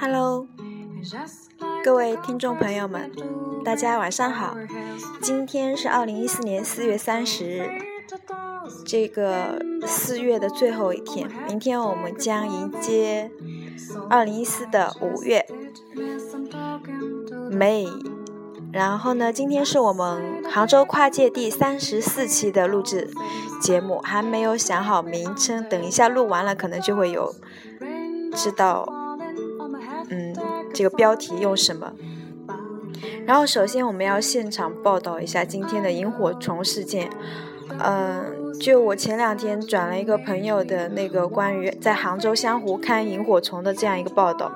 Hello，各位听众朋友们，大家晚上好。今天是二零一四年四月三十日，这个四月的最后一天，明天我们将迎接二零一四的五月，May。然后呢，今天是我们杭州跨界第三十四期的录制节目，还没有想好名称，等一下录完了可能就会有知道，嗯，这个标题用什么。然后首先我们要现场报道一下今天的萤火虫事件，嗯，就我前两天转了一个朋友的那个关于在杭州湘湖看萤火虫的这样一个报道，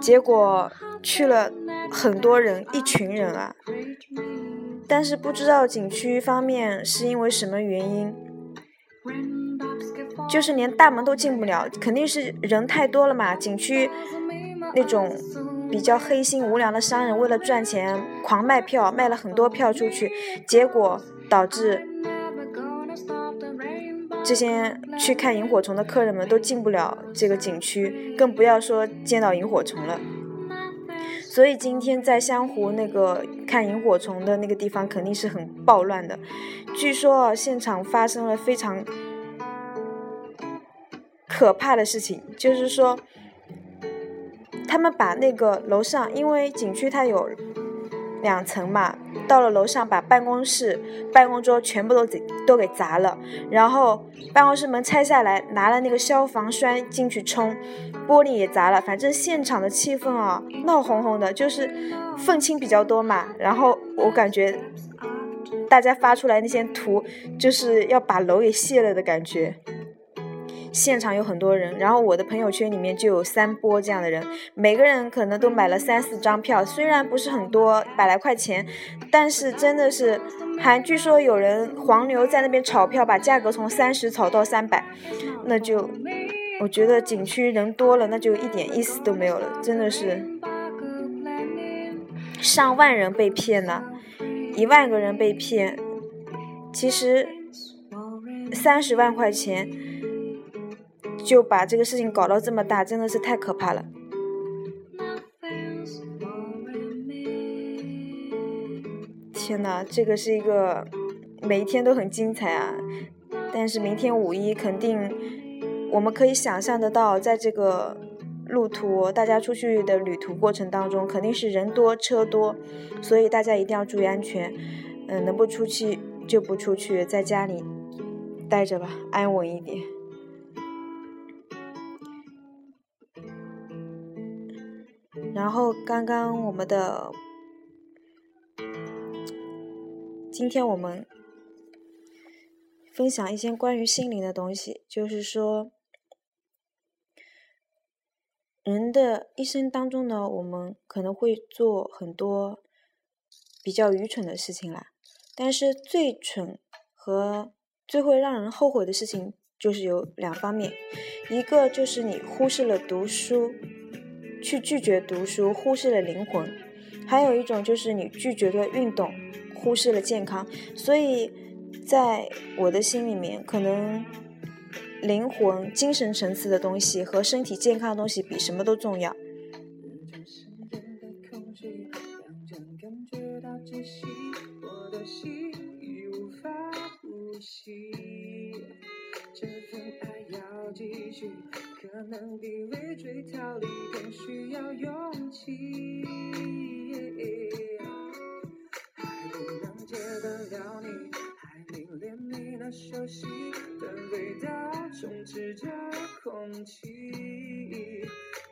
结果去了。很多人，一群人啊，但是不知道景区方面是因为什么原因，就是连大门都进不了，肯定是人太多了嘛。景区那种比较黑心无良的商人为了赚钱狂卖票，卖了很多票出去，结果导致这些去看萤火虫的客人们都进不了这个景区，更不要说见到萤火虫了。所以今天在湘湖那个看萤火虫的那个地方肯定是很暴乱的，据说现场发生了非常可怕的事情，就是说他们把那个楼上，因为景区它有两层嘛。到了楼上，把办公室、办公桌全部都给都给砸了，然后办公室门拆下来，拿了那个消防栓进去冲，玻璃也砸了。反正现场的气氛啊，闹哄哄的，就是愤青比较多嘛。然后我感觉大家发出来那些图，就是要把楼给卸了的感觉。现场有很多人，然后我的朋友圈里面就有三波这样的人，每个人可能都买了三四张票，虽然不是很多，百来块钱，但是真的是，还据说有人黄牛在那边炒票，把价格从三十炒到三百，那就，我觉得景区人多了，那就一点意思都没有了，真的是，上万人被骗了，一万个人被骗，其实三十万块钱。就把这个事情搞到这么大，真的是太可怕了。天呐，这个是一个每一天都很精彩啊！但是明天五一肯定，我们可以想象得到，在这个路途，大家出去的旅途过程当中，肯定是人多车多，所以大家一定要注意安全。嗯，能不出去就不出去，在家里待着吧，安稳一点。然后刚刚我们的，今天我们分享一些关于心灵的东西，就是说，人的一生当中呢，我们可能会做很多比较愚蠢的事情啦，但是最蠢和最会让人后悔的事情，就是有两方面，一个就是你忽视了读书。去拒绝读书，忽视了灵魂；还有一种就是你拒绝了运动，忽视了健康。所以，在我的心里面，可能灵魂、精神层次的东西和身体健康的东西比什么都重要。继续可能比畏罪逃离更需要勇气。还不能戒得了你，还迷恋你那熟悉的味道，充斥着空气。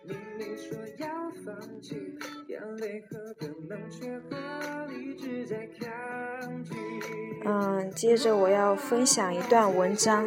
明明说要放弃，眼泪和本能却和理智在抗拒。嗯，接着我要分享一段文章。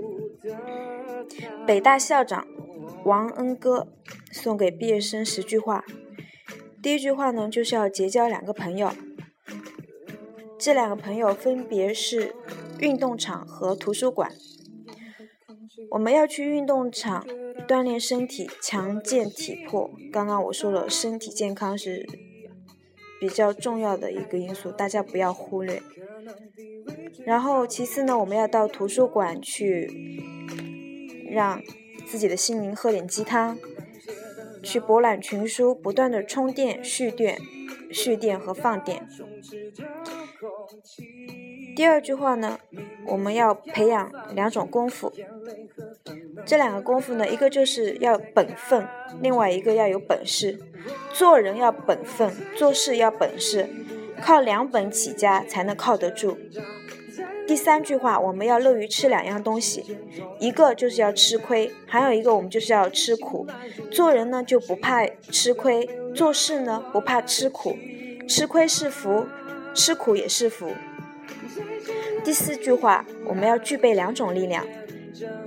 北大校长王恩歌送给毕业生十句话。第一句话呢，就是要结交两个朋友。这两个朋友分别是运动场和图书馆。我们要去运动场锻炼身体，强健体魄。刚刚我说了，身体健康是比较重要的一个因素，大家不要忽略。然后其次呢，我们要到图书馆去，让自己的心灵喝点鸡汤，去博览群书，不断的充电、蓄电、蓄电和放电。第二句话呢，我们要培养两种功夫。这两个功夫呢，一个就是要本分，另外一个要有本事。做人要本分，做事要本事，靠两本起家才能靠得住。第三句话，我们要乐于吃两样东西，一个就是要吃亏，还有一个我们就是要吃苦。做人呢就不怕吃亏，做事呢不怕吃苦，吃亏是福。吃苦也是福。第四句话，我们要具备两种力量，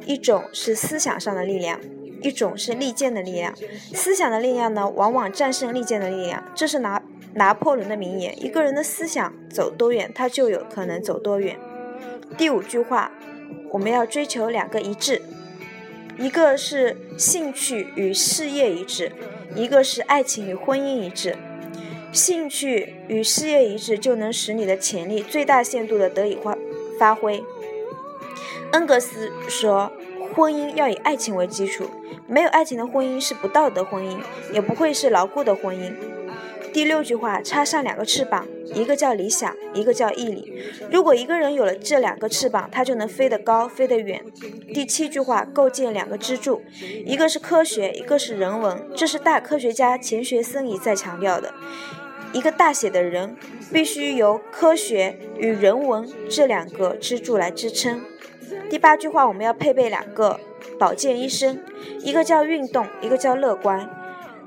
一种是思想上的力量，一种是利剑的力量。思想的力量呢，往往战胜利剑的力量，这是拿拿破仑的名言。一个人的思想走多远，他就有可能走多远。第五句话，我们要追求两个一致，一个是兴趣与事业一致，一个是爱情与婚姻一致。兴趣与事业一致，就能使你的潜力最大限度的得以发发挥。恩格斯说：“婚姻要以爱情为基础，没有爱情的婚姻是不道德婚姻，也不会是牢固的婚姻。”第六句话，插上两个翅膀，一个叫理想，一个叫毅力。如果一个人有了这两个翅膀，他就能飞得高，飞得远。第七句话，构建两个支柱，一个是科学，一个是人文，这是大科学家钱学森一再强调的。一个大写的人，必须由科学与人文这两个支柱来支撑。第八句话，我们要配备两个保健医生，一个叫运动，一个叫乐观。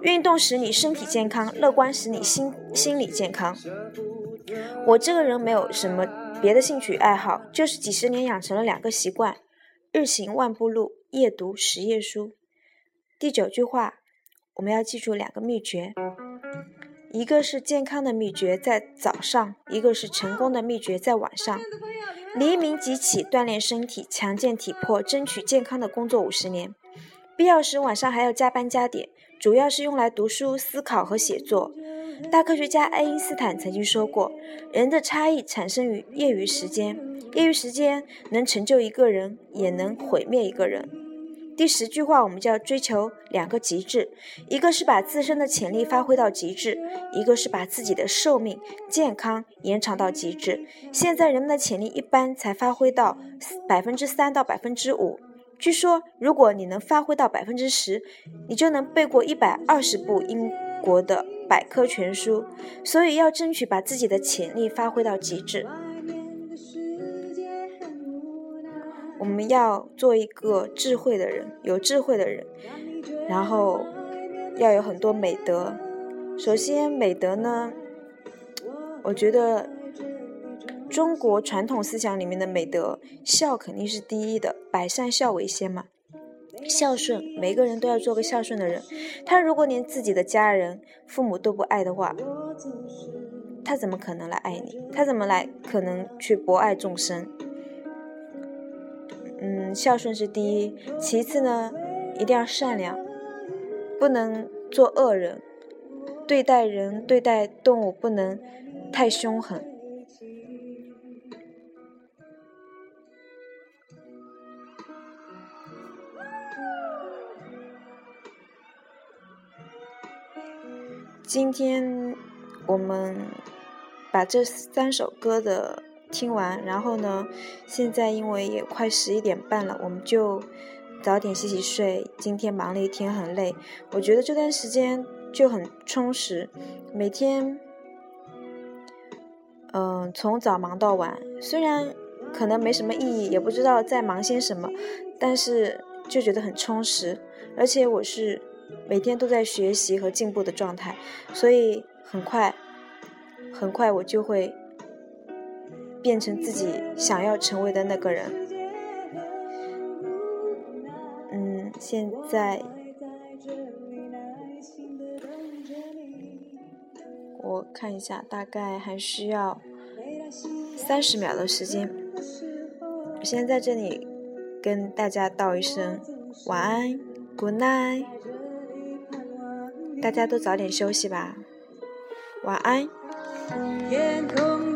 运动使你身体健康，乐观使你心心理健康。我这个人没有什么别的兴趣爱好，就是几十年养成了两个习惯：日行万步路，夜读十页书。第九句话，我们要记住两个秘诀：一个是健康的秘诀在早上，一个是成功的秘诀在晚上。黎明即起，锻炼身体，强健体魄，争取健康的工作五十年。必要时晚上还要加班加点。主要是用来读书、思考和写作。大科学家爱因斯坦曾经说过：“人的差异产生于业余时间，业余时间能成就一个人，也能毁灭一个人。”第十句话，我们就要追求两个极致：一个是把自身的潜力发挥到极致，一个是把自己的寿命、健康延长到极致。现在人们的潜力一般才发挥到百分之三到百分之五。据说，如果你能发挥到百分之十，你就能背过一百二十部英国的百科全书。所以，要争取把自己的潜力发挥到极致。我们要做一个智慧的人，有智慧的人，然后要有很多美德。首先，美德呢，我觉得。中国传统思想里面的美德，孝肯定是第一的，百善孝为先嘛。孝顺，每个人都要做个孝顺的人。他如果连自己的家人、父母都不爱的话，他怎么可能来爱你？他怎么来可能去博爱众生？嗯，孝顺是第一，其次呢，一定要善良，不能做恶人，对待人、对待动物不能太凶狠。今天我们把这三首歌的听完，然后呢，现在因为也快十一点半了，我们就早点洗洗睡。今天忙了一天，很累，我觉得这段时间就很充实，每天，嗯，从早忙到晚，虽然可能没什么意义，也不知道在忙些什么，但是就觉得很充实，而且我是。每天都在学习和进步的状态，所以很快，很快我就会变成自己想要成为的那个人。嗯现在我看一下，大概还需要三十秒的时间。我先在这里跟大家道一声晚安，Good night，大家都早点休息吧，晚安。天空